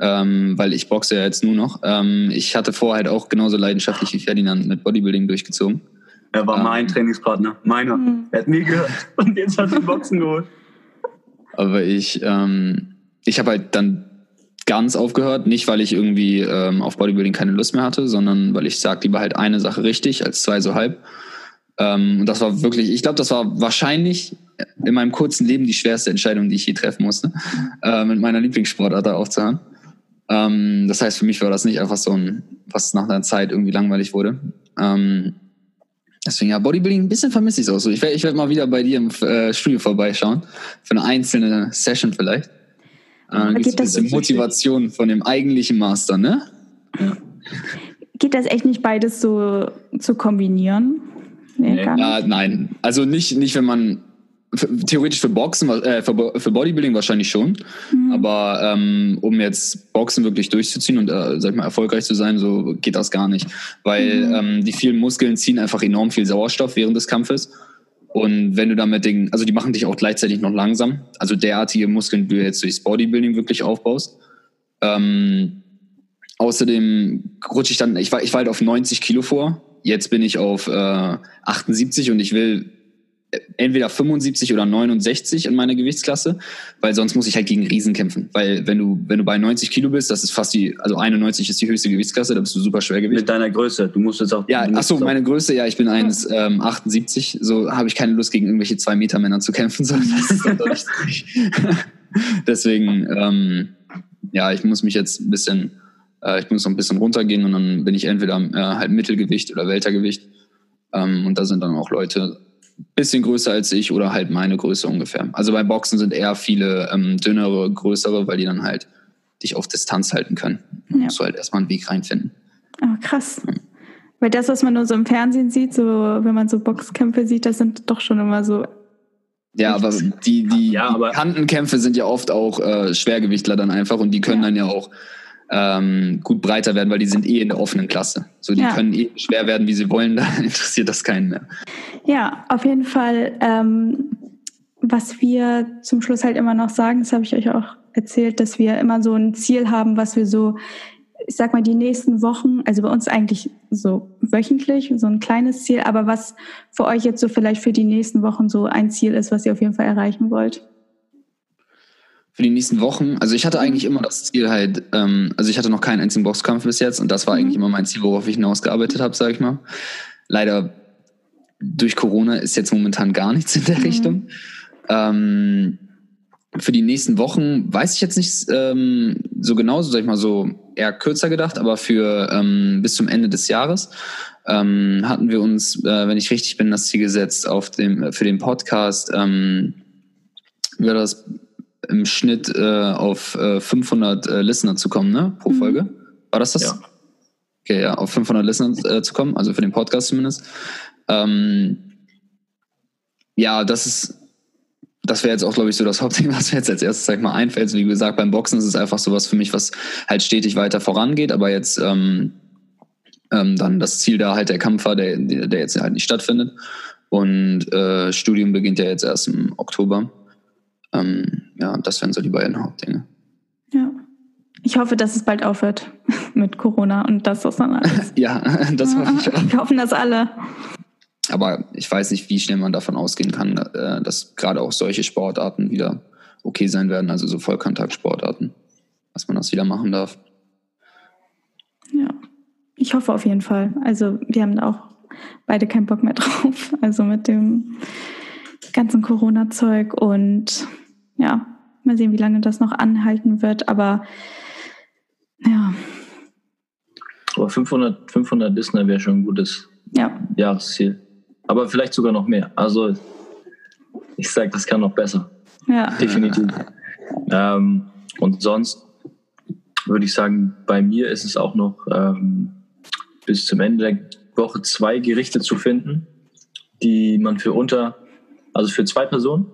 ähm, weil ich boxe ja jetzt nur noch. Ähm, ich hatte vorher halt auch genauso leidenschaftlich wie Ferdinand mit Bodybuilding durchgezogen. Er war ähm, mein Trainingspartner, meiner. Mhm. Er hat nie gehört und jetzt hat er Boxen geholt. Aber ich, ähm, ich habe halt dann ganz aufgehört, nicht weil ich irgendwie ähm, auf Bodybuilding keine Lust mehr hatte, sondern weil ich sage lieber halt eine Sache richtig als zwei so halb. Ähm, und das war wirklich, ich glaube, das war wahrscheinlich in meinem kurzen Leben die schwerste Entscheidung, die ich je treffen musste, äh, mit meiner Lieblingssportart da aufzuhören. Ähm, das heißt, für mich war das nicht einfach so ein, was nach einer Zeit irgendwie langweilig wurde. Ähm, Deswegen ja, Bodybuilding, ein bisschen vermisse ich es auch so. Ich werde ich werd mal wieder bei dir im äh, Studio vorbeischauen. Für eine einzelne Session vielleicht. Äh, gibt ein bisschen Motivation von dem eigentlichen Master, ne? Ja. Geht das echt nicht beides so zu kombinieren? Nee, nee. Ja, nein. Also nicht, nicht, wenn man theoretisch für Boxen, äh, für, Bodybuilding wahrscheinlich schon. Mhm. Aber ähm, um jetzt Boxen wirklich durchzuziehen und äh, sag ich mal erfolgreich zu sein, so geht das gar nicht. Weil mhm. ähm, die vielen Muskeln ziehen einfach enorm viel Sauerstoff während des Kampfes. Und wenn du damit den, also die machen dich auch gleichzeitig noch langsam. Also derartige Muskeln, die du jetzt durchs Bodybuilding wirklich aufbaust. Ähm, außerdem rutsche ich dann, ich war, ich war halt auf 90 Kilo vor. Jetzt bin ich auf äh, 78 und ich will entweder 75 oder 69 in meiner Gewichtsklasse, weil sonst muss ich halt gegen Riesen kämpfen. Weil wenn du, wenn du bei 90 Kilo bist, das ist fast die, also 91 ist die höchste Gewichtsklasse, da bist du super schwergewicht. Mit deiner Größe, du musst jetzt auch. Ja, ach so, meine Größe, ja, ich bin 1,78, ähm, so habe ich keine Lust gegen irgendwelche 2 Meter Männer zu kämpfen, so, das ist dann doch nicht Deswegen, ähm, ja, ich muss mich jetzt ein bisschen Äh, ich muss noch ein bisschen runtergehen und dann bin ich entweder äh, halt Mittelgewicht oder Weltergewicht. Ähm, und da sind dann auch Leute bisschen größer als ich oder halt meine Größe ungefähr. Also bei Boxen sind eher viele ähm, dünnere, größere, weil die dann halt dich auf Distanz halten können. Ja. musst du halt erstmal einen Weg reinfinden. Oh, krass. Ja. Weil das, was man nur so im Fernsehen sieht, so wenn man so Boxkämpfe sieht, das sind doch schon immer so. Ja, aber die, die, ja, aber Kantenkämpfe sind ja oft auch äh, Schwergewichtler dann einfach und die können ja. dann ja auch ähm, gut breiter werden, weil die sind eh in der offenen Klasse. So, die ja. können eh schwer werden, wie sie wollen, da interessiert das keinen mehr. Ja, auf jeden Fall. Ähm, was wir zum Schluss halt immer noch sagen, das habe ich euch auch erzählt, dass wir immer so ein Ziel haben, was wir so, ich sag mal, die nächsten Wochen, also bei uns eigentlich so wöchentlich, so ein kleines Ziel, aber was für euch jetzt so vielleicht für die nächsten Wochen so ein Ziel ist, was ihr auf jeden Fall erreichen wollt für die nächsten Wochen. Also ich hatte eigentlich immer das Ziel halt, ähm, also ich hatte noch keinen einzigen Boxkampf bis jetzt und das war eigentlich mhm. immer mein Ziel, worauf ich hinausgearbeitet habe, sage ich mal. Leider durch Corona ist jetzt momentan gar nichts in der mhm. Richtung. Ähm, für die nächsten Wochen weiß ich jetzt nicht ähm, so genau, so sag ich mal so eher kürzer gedacht, aber für ähm, bis zum Ende des Jahres ähm, hatten wir uns, äh, wenn ich richtig bin, das Ziel gesetzt auf dem für den Podcast. Ähm, war das im Schnitt äh, auf äh, 500 äh, Listener zu kommen, ne? Pro mhm. Folge. War das das? Ja. Okay, ja, auf 500 Listener äh, zu kommen, also für den Podcast zumindest. Ähm, ja, das ist, das wäre jetzt auch, glaube ich, so das Hauptding, was mir jetzt als erstes, sag mal, einfällt. wie gesagt, beim Boxen ist es einfach so was für mich, was halt stetig weiter vorangeht, aber jetzt ähm, ähm, dann das Ziel da halt der Kampf war, der, der jetzt halt nicht stattfindet. Und äh, Studium beginnt ja jetzt erst im Oktober. Ähm, ja, das wären so die beiden Hauptdinge. Ja. Ich hoffe, dass es bald aufhört mit Corona und das dann alles. ja, das hoffe ich auch. Wir hoffen das alle. Aber ich weiß nicht, wie schnell man davon ausgehen kann, äh, dass gerade auch solche Sportarten wieder okay sein werden, also so Vollkontaktsportarten, dass man das wieder machen darf. Ja, ich hoffe auf jeden Fall. Also wir haben da auch beide keinen Bock mehr drauf. Also mit dem ganzen Corona-Zeug und ja, mal sehen, wie lange das noch anhalten wird, aber ja. Aber 500, 500 Listener wäre schon ein gutes ja. Jahresziel. Aber vielleicht sogar noch mehr. Also ich sage, das kann noch besser. Ja. Definitiv. ähm, und sonst würde ich sagen, bei mir ist es auch noch ähm, bis zum Ende der Woche zwei Gerichte zu finden, die man für unter also für zwei Personen,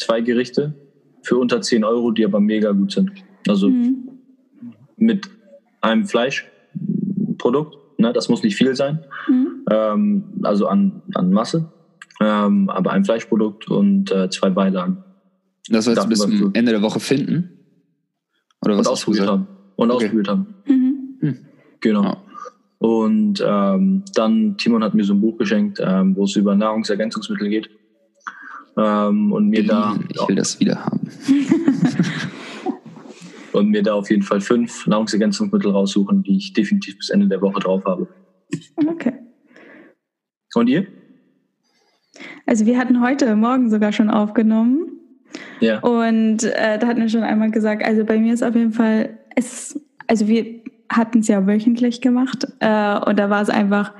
zwei Gerichte für unter 10 Euro, die aber mega gut sind. Also mhm. mit einem Fleischprodukt, ne, das muss nicht viel sein, mhm. ähm, also an, an Masse, ähm, aber ein Fleischprodukt und äh, zwei Beilagen. Das sollst du bis zum Ende der Woche finden? Oder was und ausprobiert haben. Und okay. ausprobiert haben. Mhm. Hm. Genau. Ja. Und ähm, dann, Timon hat mir so ein Buch geschenkt, ähm, wo es über Nahrungsergänzungsmittel geht. Ähm, und mir da. Ich will das wieder haben. und mir da auf jeden Fall fünf Nahrungsergänzungsmittel raussuchen, die ich definitiv bis Ende der Woche drauf habe. Okay. Und ihr? Also wir hatten heute Morgen sogar schon aufgenommen. Ja. Und äh, da hatten wir schon einmal gesagt, also bei mir ist auf jeden Fall, es, also wir hatten es ja wöchentlich gemacht äh, und da war es einfach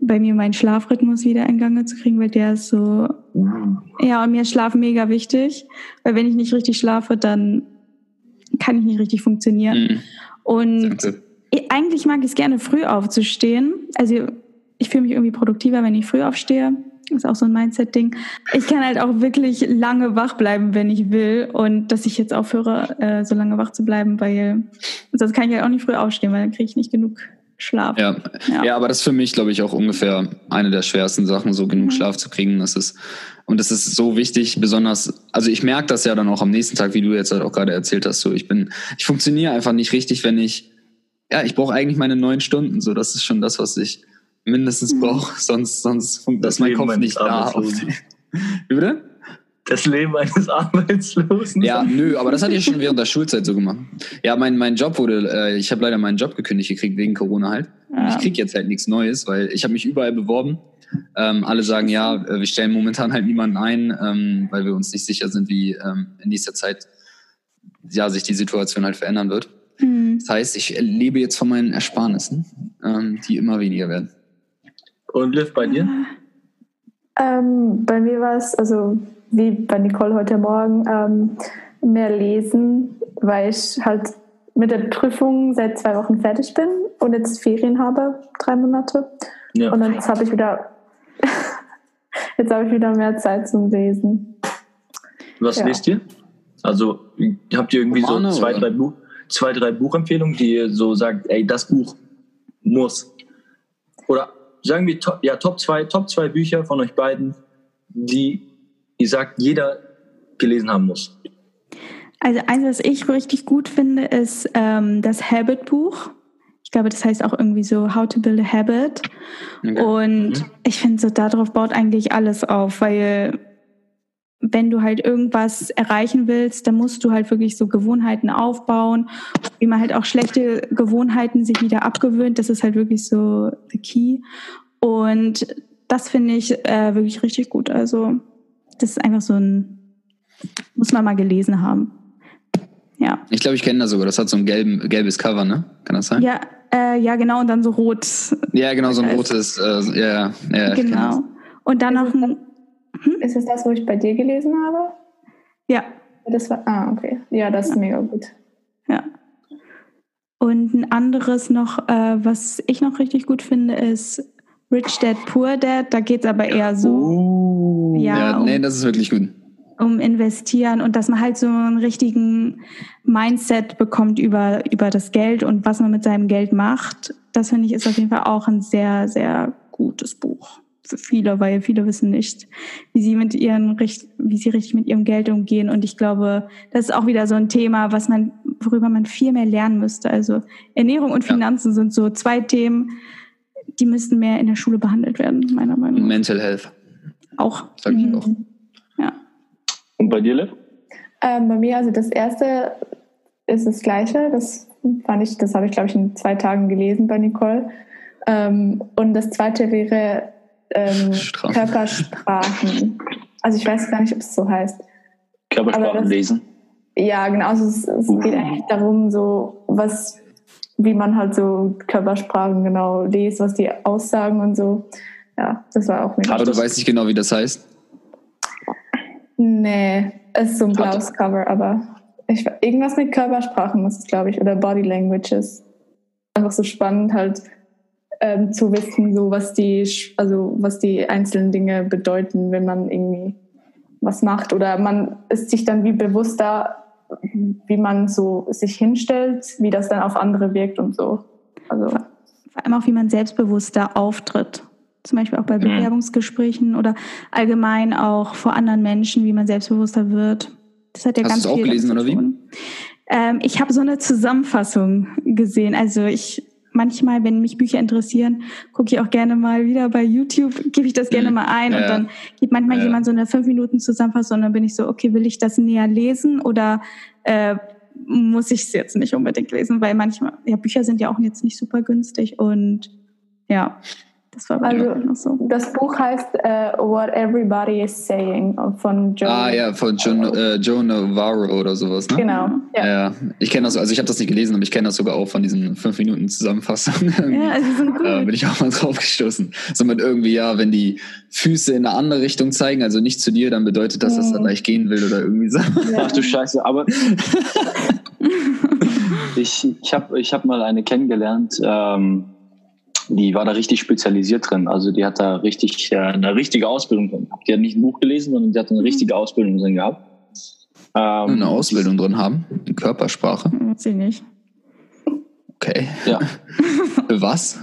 bei mir meinen Schlafrhythmus wieder in Gang zu kriegen, weil der ist so, ja, und mir ist Schlaf mega wichtig, weil wenn ich nicht richtig schlafe, dann kann ich nicht richtig funktionieren. Mhm. Und ich, eigentlich mag ich es gerne früh aufzustehen. Also ich fühle mich irgendwie produktiver, wenn ich früh aufstehe. Das ist auch so ein Mindset-Ding. Ich kann halt auch wirklich lange wach bleiben, wenn ich will. Und dass ich jetzt aufhöre, äh, so lange wach zu bleiben, weil sonst kann ich halt auch nicht früh aufstehen, weil dann kriege ich nicht genug Schlaf. Ja. ja. Ja. aber das ist für mich, glaube ich, auch ungefähr eine der schwersten Sachen, so genug mhm. Schlaf zu kriegen. Das ist, und das ist so wichtig, besonders, also ich merke das ja dann auch am nächsten Tag, wie du jetzt halt auch gerade erzählt hast. So, ich bin, ich funktioniere einfach nicht richtig, wenn ich, ja, ich brauche eigentlich meine neun Stunden. So, das ist schon das, was ich mindestens mhm. brauche. Sonst, sonst das ist mein Kopf nicht da. Wie bitte? Das Leben eines Arbeitslosen. Ja, nö, aber das hatte ich schon während der Schulzeit so gemacht. Ja, mein, mein Job wurde, äh, ich habe leider meinen Job gekündigt gekriegt wegen Corona halt. Ja. Ich krieg jetzt halt nichts Neues, weil ich habe mich überall beworben. Ähm, alle sagen, ja, äh, wir stellen momentan halt niemanden ein, ähm, weil wir uns nicht sicher sind, wie ähm, in nächster Zeit ja, sich die Situation halt verändern wird. Mhm. Mhm. Das heißt, ich lebe jetzt von meinen Ersparnissen, ähm, die immer weniger werden. Und Liv, bei dir? Ähm, bei mir war es, also wie bei Nicole heute Morgen, ähm, mehr lesen, weil ich halt mit der Prüfung seit zwei Wochen fertig bin und jetzt Ferien habe, drei Monate. Ja. Und dann habe ich wieder, jetzt habe ich wieder mehr Zeit zum Lesen. Was ja. lest ihr? Also habt ihr irgendwie Romane, so zwei drei, Buch, zwei, drei Buchempfehlungen, die ihr so sagt, ey, das Buch muss. Oder sagen wir, top, ja, Top 2 Top zwei Bücher von euch beiden, die ihr sagt, jeder gelesen haben muss. Also eins, was ich richtig gut finde, ist ähm, das Habit-Buch. Ich glaube, das heißt auch irgendwie so How to Build a Habit. Okay. Und mhm. ich finde, so darauf baut eigentlich alles auf, weil wenn du halt irgendwas erreichen willst, dann musst du halt wirklich so Gewohnheiten aufbauen, wie man halt auch schlechte Gewohnheiten sich wieder abgewöhnt. Das ist halt wirklich so the key. Und das finde ich äh, wirklich richtig gut. Also das ist einfach so ein, muss man mal gelesen haben. Ja. Ich glaube, ich kenne das sogar. Das hat so ein gelben, gelbes Cover, ne? Kann das sein? Ja, äh, ja, genau. Und dann so rot. Ja, genau, so ein rotes. Äh, ja, ja. Genau. Und dann noch ein. Hm? Ist es das, wo ich bei dir gelesen habe? Ja. Das war. Ah, okay. Ja, das ist ja. mega gut. Ja. Und ein anderes noch, äh, was ich noch richtig gut finde, ist Rich Dad Poor Dad. Da geht es aber eher so. Uh, ja, ja um, nee, das ist wirklich gut um investieren und dass man halt so einen richtigen Mindset bekommt über, über das Geld und was man mit seinem Geld macht. Das finde ich ist auf jeden Fall auch ein sehr, sehr gutes Buch für viele, weil viele wissen nicht, wie sie mit ihren, wie sie richtig mit ihrem Geld umgehen. Und ich glaube, das ist auch wieder so ein Thema, was man, worüber man viel mehr lernen müsste. Also Ernährung und Finanzen ja. sind so zwei Themen, die müssten mehr in der Schule behandelt werden, meiner Meinung nach. Mental Health. Auch. Sag ich mhm. auch. Und bei dir, Liv? Ähm, bei mir, also das erste ist das gleiche. Das fand ich, das habe ich, glaube ich, in zwei Tagen gelesen bei Nicole. Ähm, und das zweite wäre ähm, Körpersprachen. Also ich weiß gar nicht, ob es so heißt. Körpersprachen das, lesen? Ja, genau. Also es, es uh. geht eigentlich darum, so was, wie man halt so Körpersprachen genau liest, was die aussagen und so. Ja, das war auch mega. Aber du weißt nicht genau, wie das heißt? Nee, es ist so ein blaues Cover, aber ich, irgendwas mit Körpersprachen ist es, glaube ich, oder Body Languages. Einfach so spannend halt ähm, zu wissen, so was die, also was die einzelnen Dinge bedeuten, wenn man irgendwie was macht oder man ist sich dann wie bewusster, wie man so sich hinstellt, wie das dann auf andere wirkt und so. Also vor allem auch, wie man selbstbewusster auftritt zum Beispiel auch bei mhm. Bewerbungsgesprächen oder allgemein auch vor anderen Menschen, wie man selbstbewusster wird. Das hat ja Hast ganz viel auch gelesen oder wie? Ähm, ich habe so eine Zusammenfassung gesehen. Also ich manchmal, wenn mich Bücher interessieren, gucke ich auch gerne mal wieder bei YouTube, gebe ich das gerne mhm. mal ein ja, und dann gibt manchmal ja. jemand so eine fünf Minuten Zusammenfassung und dann bin ich so, okay, will ich das näher lesen oder äh, muss ich es jetzt nicht unbedingt lesen, weil manchmal, ja, Bücher sind ja auch jetzt nicht super günstig und ja. Das war also, noch so. Das Buch heißt uh, What Everybody is Saying von Joe. Ah ja, von Joe, äh, Joe Navarro oder sowas, ne? Genau. Ja, ja ich kenne das, also ich habe das nicht gelesen, aber ich kenne das sogar auch von diesen fünf Minuten Zusammenfassungen. Ja, also sind gut. Äh, bin ich auch mal drauf gestoßen. So mit irgendwie, ja, wenn die Füße in eine andere Richtung zeigen, also nicht zu dir, dann bedeutet das, dass er gleich gehen will oder irgendwie so. Ja. Ach du Scheiße, aber ich, ich habe ich hab mal eine kennengelernt, ähm, die war da richtig spezialisiert drin. Also die hat da richtig äh, eine richtige Ausbildung drin. Die hat nicht ein Buch gelesen, sondern die hat eine richtige Ausbildung drin gehabt. Ähm, eine Ausbildung drin haben? In Körpersprache? Sie nicht. Okay. Ja. Für was?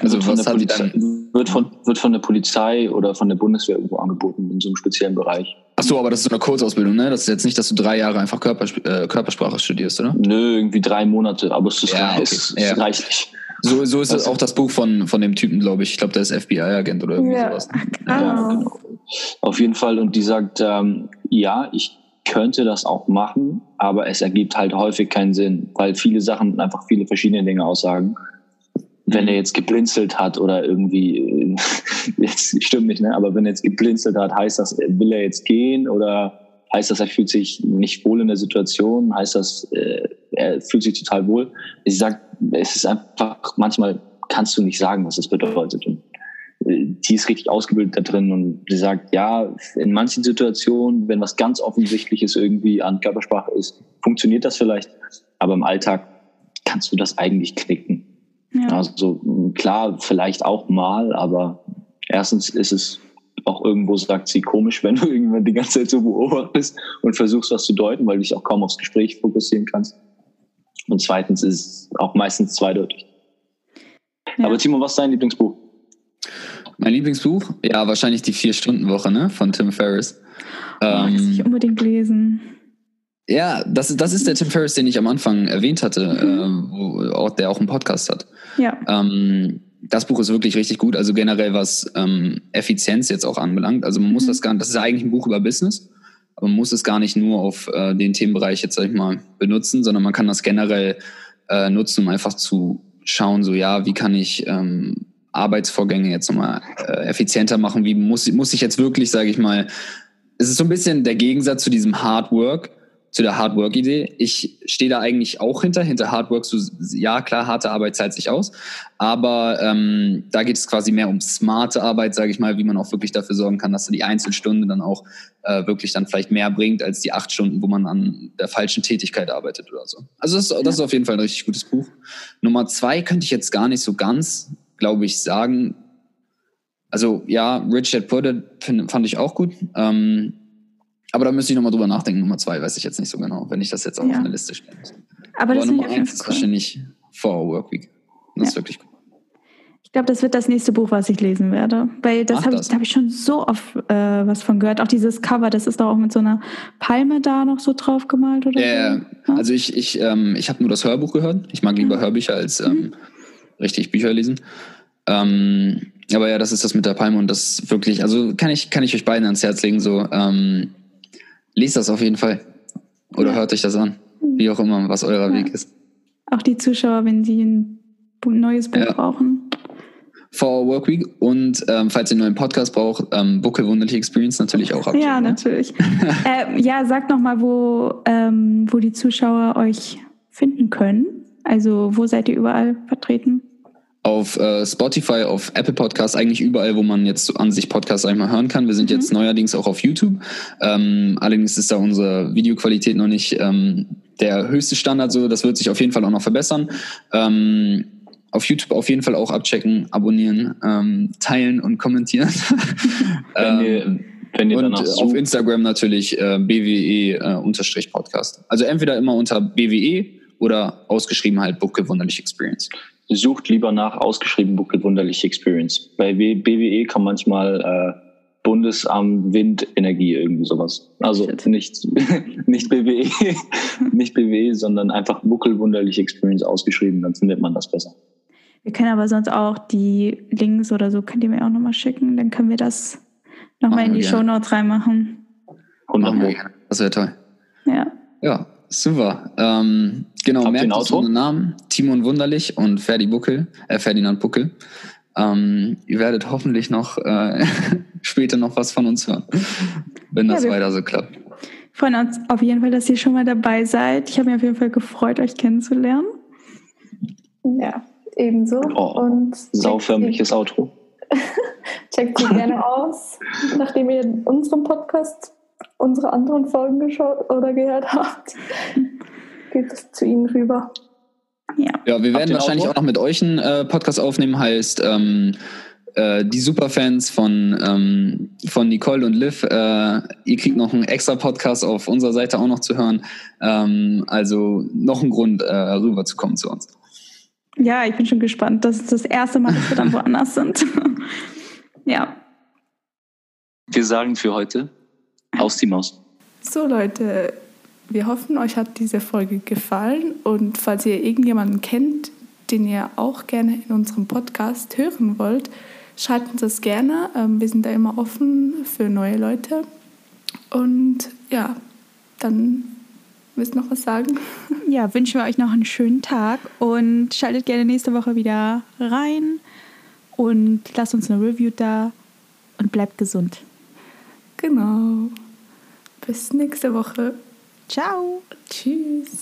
Also wird was hat die dann? Wird von, wird von der Polizei oder von der Bundeswehr irgendwo angeboten in so einem speziellen Bereich. Ach so, aber das ist so eine Kurzausbildung, ne? Das ist jetzt nicht, dass du drei Jahre einfach Körpers äh, Körpersprache studierst, oder? Nö, irgendwie drei Monate, aber es ist, ja, okay. ist, ist ja. reichlich. So, so ist es auch das Buch von, von dem Typen, glaube ich. Ich glaube, der ist FBI-Agent oder irgendwie ja. sowas. Ja, genau. Auf jeden Fall. Und die sagt, ähm, ja, ich könnte das auch machen, aber es ergibt halt häufig keinen Sinn, weil viele Sachen einfach viele verschiedene Dinge aussagen. Wenn er jetzt geblinzelt hat oder irgendwie, jetzt stimmt nicht, ne? aber wenn er jetzt geblinzelt hat, heißt das, will er jetzt gehen oder Heißt das, er fühlt sich nicht wohl in der Situation? Heißt das, äh, er fühlt sich total wohl? Ich sage, es ist einfach, manchmal kannst du nicht sagen, was es bedeutet. Und äh, die ist richtig ausgebildet da drin und sie sagt, ja, in manchen Situationen, wenn was ganz Offensichtliches irgendwie an Körpersprache ist, funktioniert das vielleicht, aber im Alltag kannst du das eigentlich knicken. Ja. Also klar, vielleicht auch mal, aber erstens ist es auch irgendwo, sagt sie, komisch, wenn du irgendwann die ganze Zeit so beobachtest und versuchst, was zu deuten, weil du dich auch kaum aufs Gespräch fokussieren kannst. Und zweitens ist es auch meistens zweideutig. Ja. Aber Timo, was ist dein Lieblingsbuch? Mein Lieblingsbuch? Ja, wahrscheinlich die Vier-Stunden-Woche ne? von Tim Ferriss. Oh, ähm, ich unbedingt lesen. Ja, das, das ist der Tim Ferriss, den ich am Anfang erwähnt hatte, mhm. äh, wo, der auch einen Podcast hat. Ja. Ähm, das Buch ist wirklich richtig gut, also generell was ähm, Effizienz jetzt auch anbelangt. Also man muss mhm. das gar nicht, das ist ja eigentlich ein Buch über Business, aber man muss es gar nicht nur auf äh, den Themenbereich jetzt, sag ich mal, benutzen, sondern man kann das generell äh, nutzen, um einfach zu schauen, so ja, wie kann ich ähm, Arbeitsvorgänge jetzt nochmal äh, effizienter machen, wie muss, muss ich jetzt wirklich, sage ich mal, es ist so ein bisschen der Gegensatz zu diesem Hard Work, zu der Hard Work Idee. Ich stehe da eigentlich auch hinter, hinter Hard Work. So, ja, klar, harte Arbeit zahlt sich aus, aber ähm, da geht es quasi mehr um smarte Arbeit, sage ich mal, wie man auch wirklich dafür sorgen kann, dass die Einzelstunde dann auch äh, wirklich dann vielleicht mehr bringt als die acht Stunden, wo man an der falschen Tätigkeit arbeitet oder so. Also das, das ist auf jeden Fall ein richtig gutes Buch. Nummer zwei könnte ich jetzt gar nicht so ganz, glaube ich, sagen. Also ja, Richard Pudded fand ich auch gut. Ähm, aber da müsste ich nochmal drüber nachdenken. Nummer zwei weiß ich jetzt nicht so genau, wenn ich das jetzt auch ja. auf eine Liste stelle. Aber, Aber das Nummer eins ist cool. wahrscheinlich For Work Week. Das ja. ist wirklich gut. Ich glaube, das wird das nächste Buch, was ich lesen werde. Weil das habe hab ich schon so oft äh, was von gehört. Auch dieses Cover, das ist doch auch mit so einer Palme da noch so drauf gemalt oder ja, so. Ja, also ich, ich, ähm, ich habe nur das Hörbuch gehört. Ich mag lieber Hörbücher als ähm, mhm. richtig Bücher lesen. Ähm, aber ja, das ist das mit der Palme und das wirklich, also kann ich, kann ich euch beiden ans Herz legen, so ähm, Lies das auf jeden Fall. Oder ja. hört euch das an. Wie auch immer, was euer ja. Weg ist. Auch die Zuschauer, wenn sie ein neues Buch ja. brauchen. For Work Week und ähm, falls ihr einen neuen Podcast braucht, ähm, Bucke Wunderliche Experience natürlich auch ab. Ja, ne? natürlich. äh, ja, sagt nochmal, wo, ähm, wo die Zuschauer euch finden können. Also, wo seid ihr überall vertreten? Auf äh, Spotify, auf Apple Podcasts, eigentlich überall, wo man jetzt an sich Podcasts einmal hören kann. Wir sind mhm. jetzt neuerdings auch auf YouTube. Ähm, allerdings ist da unsere Videoqualität noch nicht ähm, der höchste Standard. So, das wird sich auf jeden Fall auch noch verbessern. Ähm, auf YouTube auf jeden Fall auch abchecken, abonnieren, ähm, teilen und kommentieren. wenn ihr, wenn ihr und auf Instagram natürlich äh, BWE-Podcast. Äh, also entweder immer unter BWE oder ausgeschrieben halt Bucke Wunderlich Experience sucht lieber nach ausgeschrieben Buckel Wunderliche Experience. Bei BWE kann manchmal äh, Bundesamt Windenergie irgendwie sowas. Also Shit. nicht, nicht BWE, nicht BWE, sondern einfach Buckel Wunderliche Experience ausgeschrieben, dann findet man das besser. Wir können aber sonst auch die Links oder so, könnt ihr mir auch nochmal schicken, dann können wir das nochmal in die Show Notes reinmachen. Wunderbar. Das wäre toll. Ja. Ja, super. Ähm, Genau, merkt unsere Namen. Timon Wunderlich und Ferdi Buckel, äh, Ferdinand Buckel. Ähm, ihr werdet hoffentlich noch äh, später noch was von uns hören, wenn das ja, weiter so klappt. Freuen uns auf jeden Fall, dass ihr schon mal dabei seid. Ich habe mich auf jeden Fall gefreut, euch kennenzulernen. Ja, ebenso. Oh, und sauförmliches Outro. Checkt sie gerne aus, nachdem ihr unseren Podcast, unsere anderen Folgen geschaut oder gehört habt geht es zu Ihnen rüber. Ja, ja wir werden wahrscheinlich auch noch mit euch einen äh, Podcast aufnehmen, heißt ähm, äh, die Superfans von, ähm, von Nicole und Liv. Äh, ihr kriegt noch einen extra Podcast auf unserer Seite auch noch zu hören. Ähm, also noch ein Grund, äh, rüberzukommen zu uns. Ja, ich bin schon gespannt. Das ist das erste Mal, dass wir dann woanders sind. ja. Wir sagen für heute aus die Maus. So Leute, wir hoffen, euch hat diese Folge gefallen und falls ihr irgendjemanden kennt, den ihr auch gerne in unserem Podcast hören wollt, schreibt uns das gerne. Ähm, wir sind da immer offen für neue Leute. Und ja, dann willst du noch was sagen? Ja, wünschen wir euch noch einen schönen Tag und schaltet gerne nächste Woche wieder rein und lasst uns eine Review da und bleibt gesund. Genau. Bis nächste Woche. Ciao. Tschüss.